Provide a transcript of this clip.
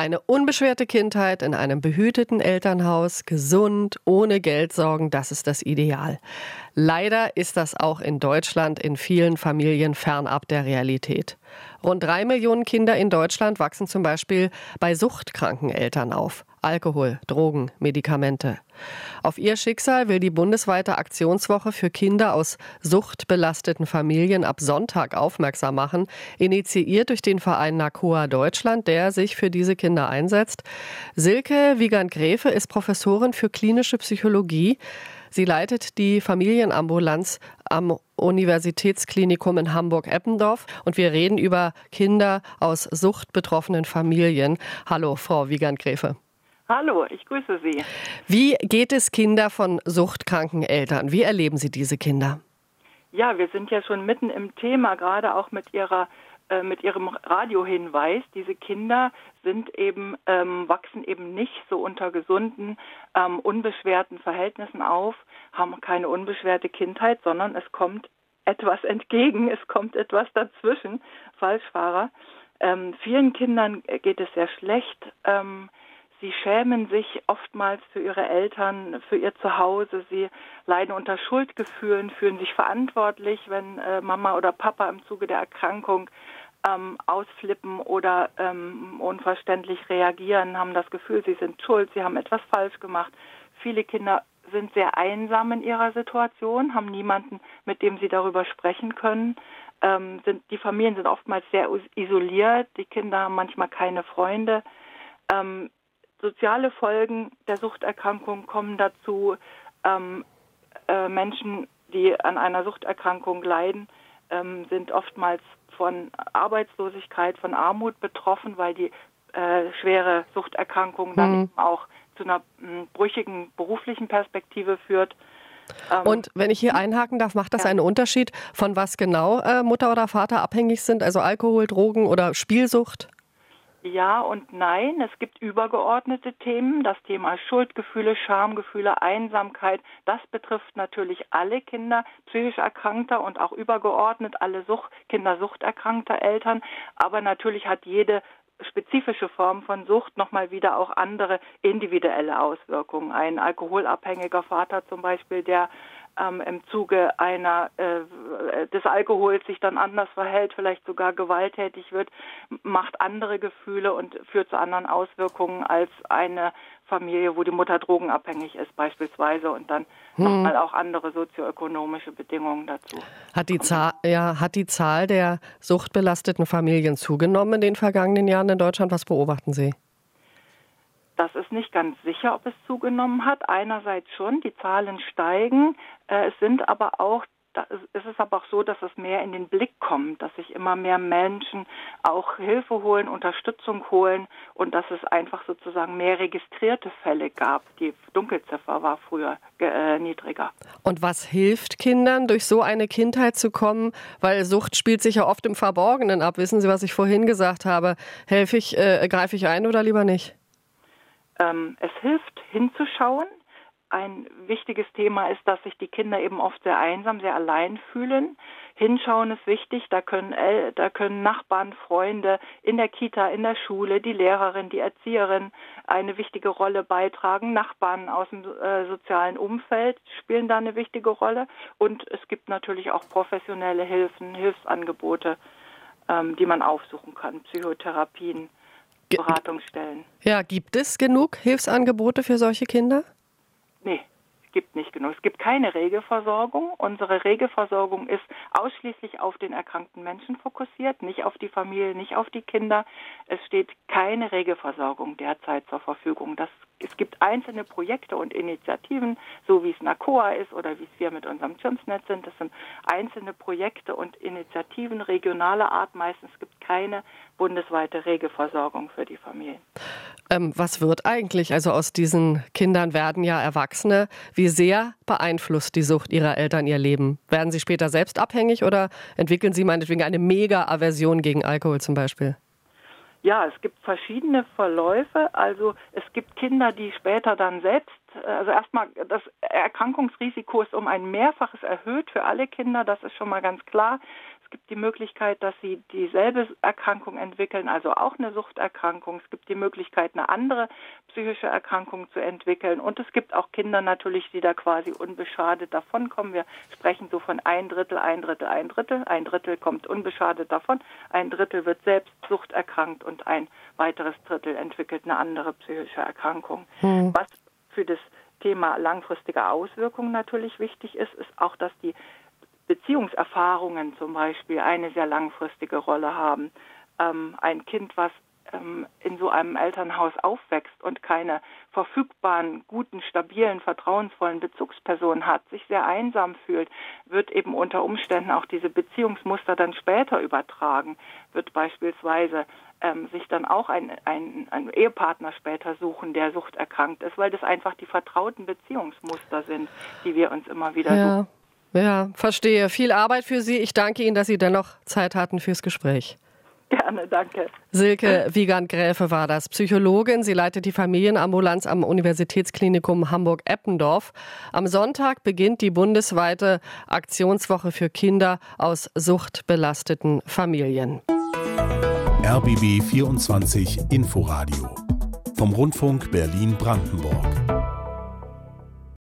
Eine unbeschwerte Kindheit in einem behüteten Elternhaus, gesund, ohne Geldsorgen, das ist das Ideal. Leider ist das auch in Deutschland in vielen Familien fernab der Realität. Rund drei Millionen Kinder in Deutschland wachsen zum Beispiel bei suchtkranken Eltern auf. Alkohol, Drogen, Medikamente. Auf ihr Schicksal will die bundesweite Aktionswoche für Kinder aus suchtbelasteten Familien ab Sonntag aufmerksam machen, initiiert durch den Verein NACOA Deutschland, der sich für diese Kinder einsetzt. Silke Wiegand-Gräfe ist Professorin für klinische Psychologie. Sie leitet die Familienambulanz am Universitätsklinikum in Hamburg-Eppendorf und wir reden über Kinder aus suchtbetroffenen Familien. Hallo, Frau Wiegand-Gräfe. Hallo, ich grüße Sie. Wie geht es Kinder von suchtkranken Eltern? Wie erleben Sie diese Kinder? Ja, wir sind ja schon mitten im Thema, gerade auch mit Ihrer äh, mit ihrem Radiohinweis, diese Kinder sind eben, ähm, wachsen eben nicht so unter gesunden, ähm, unbeschwerten Verhältnissen auf, haben keine unbeschwerte Kindheit, sondern es kommt etwas entgegen, es kommt etwas dazwischen, Falschfahrer. Ähm, vielen Kindern geht es sehr schlecht. Ähm, Sie schämen sich oftmals für ihre Eltern, für ihr Zuhause. Sie leiden unter Schuldgefühlen, fühlen sich verantwortlich, wenn äh, Mama oder Papa im Zuge der Erkrankung ähm, ausflippen oder ähm, unverständlich reagieren, haben das Gefühl, sie sind schuld, sie haben etwas falsch gemacht. Viele Kinder sind sehr einsam in ihrer Situation, haben niemanden, mit dem sie darüber sprechen können. Ähm, sind, die Familien sind oftmals sehr isoliert, die Kinder haben manchmal keine Freunde. Ähm, soziale Folgen der Suchterkrankung kommen dazu. Ähm, äh, Menschen, die an einer Suchterkrankung leiden, ähm, sind oftmals von Arbeitslosigkeit, von Armut betroffen, weil die äh, schwere Suchterkrankung dann mhm. auch zu einer mh, brüchigen beruflichen Perspektive führt. Ähm, Und wenn ich hier einhaken darf, macht das ja. einen Unterschied, von was genau äh, Mutter oder Vater abhängig sind? Also Alkohol, Drogen oder Spielsucht? Ja und nein. Es gibt übergeordnete Themen. Das Thema Schuldgefühle, Schamgefühle, Einsamkeit. Das betrifft natürlich alle Kinder psychisch erkrankter und auch übergeordnet alle Sucht, Kinder suchterkrankter Eltern. Aber natürlich hat jede spezifische Form von Sucht nochmal wieder auch andere individuelle Auswirkungen. Ein alkoholabhängiger Vater zum Beispiel, der ähm, im Zuge einer äh, des Alkohols sich dann anders verhält, vielleicht sogar gewalttätig wird, macht andere Gefühle und führt zu anderen Auswirkungen als eine Familie, wo die Mutter drogenabhängig ist beispielsweise und dann hm. nochmal auch andere sozioökonomische Bedingungen dazu. Hat die, Zahl, ja, hat die Zahl der suchtbelasteten Familien zugenommen in den vergangenen Jahren in Deutschland? Was beobachten Sie? Das ist nicht ganz sicher, ob es zugenommen hat. Einerseits schon, die Zahlen steigen. Äh, es sind aber auch es ist aber auch so, dass es mehr in den Blick kommt, dass sich immer mehr Menschen auch Hilfe holen, Unterstützung holen und dass es einfach sozusagen mehr registrierte Fälle gab. Die Dunkelziffer war früher äh, niedriger. Und was hilft Kindern, durch so eine Kindheit zu kommen? Weil Sucht spielt sich ja oft im Verborgenen ab. Wissen Sie, was ich vorhin gesagt habe? Helfe ich, äh, greife ich ein oder lieber nicht? Ähm, es hilft hinzuschauen. Ein wichtiges Thema ist, dass sich die Kinder eben oft sehr einsam, sehr allein fühlen. Hinschauen ist wichtig. Da können, da können Nachbarn, Freunde in der Kita, in der Schule, die Lehrerin, die Erzieherin eine wichtige Rolle beitragen. Nachbarn aus dem äh, sozialen Umfeld spielen da eine wichtige Rolle. Und es gibt natürlich auch professionelle Hilfen, Hilfsangebote, ähm, die man aufsuchen kann, Psychotherapien. Beratungsstellen. Ja, gibt es genug Hilfsangebote für solche Kinder? Nee, es gibt nicht genug. Es gibt keine Regelversorgung. Unsere Regelversorgung ist ausschließlich auf den erkrankten Menschen fokussiert, nicht auf die Familie, nicht auf die Kinder. Es steht keine Regelversorgung derzeit zur Verfügung. Das es gibt einzelne Projekte und Initiativen, so wie es NACOA ist oder wie es wir mit unserem CIMS-Netz sind. Das sind einzelne Projekte und Initiativen regionaler Art. Meistens gibt es keine bundesweite Regelversorgung für die Familien. Ähm, was wird eigentlich? Also aus diesen Kindern werden ja Erwachsene. Wie sehr beeinflusst die Sucht ihrer Eltern ihr Leben? Werden sie später selbst abhängig oder entwickeln sie meinetwegen eine Mega-Aversion gegen Alkohol zum Beispiel? Ja, es gibt verschiedene Verläufe. Also es gibt Kinder, die später dann selbst, also erstmal das Erkrankungsrisiko ist um ein Mehrfaches erhöht für alle Kinder, das ist schon mal ganz klar. Es gibt die Möglichkeit, dass sie dieselbe Erkrankung entwickeln, also auch eine Suchterkrankung. Es gibt die Möglichkeit, eine andere psychische Erkrankung zu entwickeln. Und es gibt auch Kinder natürlich, die da quasi unbeschadet davonkommen. Wir sprechen so von ein Drittel, ein Drittel, ein Drittel. Ein Drittel kommt unbeschadet davon, ein Drittel wird selbst suchterkrankt und ein weiteres Drittel entwickelt eine andere psychische Erkrankung. Hm. Was für das Thema langfristige Auswirkungen natürlich wichtig ist, ist auch, dass die Beziehungserfahrungen zum Beispiel eine sehr langfristige Rolle haben. Ähm, ein Kind, was ähm, in so einem Elternhaus aufwächst und keine verfügbaren, guten, stabilen, vertrauensvollen Bezugspersonen hat, sich sehr einsam fühlt, wird eben unter Umständen auch diese Beziehungsmuster dann später übertragen, wird beispielsweise ähm, sich dann auch ein, ein, ein Ehepartner später suchen, der suchterkrankt ist, weil das einfach die vertrauten Beziehungsmuster sind, die wir uns immer wieder ja. suchen. Ja, verstehe. Viel Arbeit für Sie. Ich danke Ihnen, dass Sie dennoch Zeit hatten fürs Gespräch. Gerne, danke. Silke Wiegand-Gräfe war das, Psychologin. Sie leitet die Familienambulanz am Universitätsklinikum Hamburg-Eppendorf. Am Sonntag beginnt die bundesweite Aktionswoche für Kinder aus suchtbelasteten Familien. RBB 24 Inforadio vom Rundfunk Berlin-Brandenburg.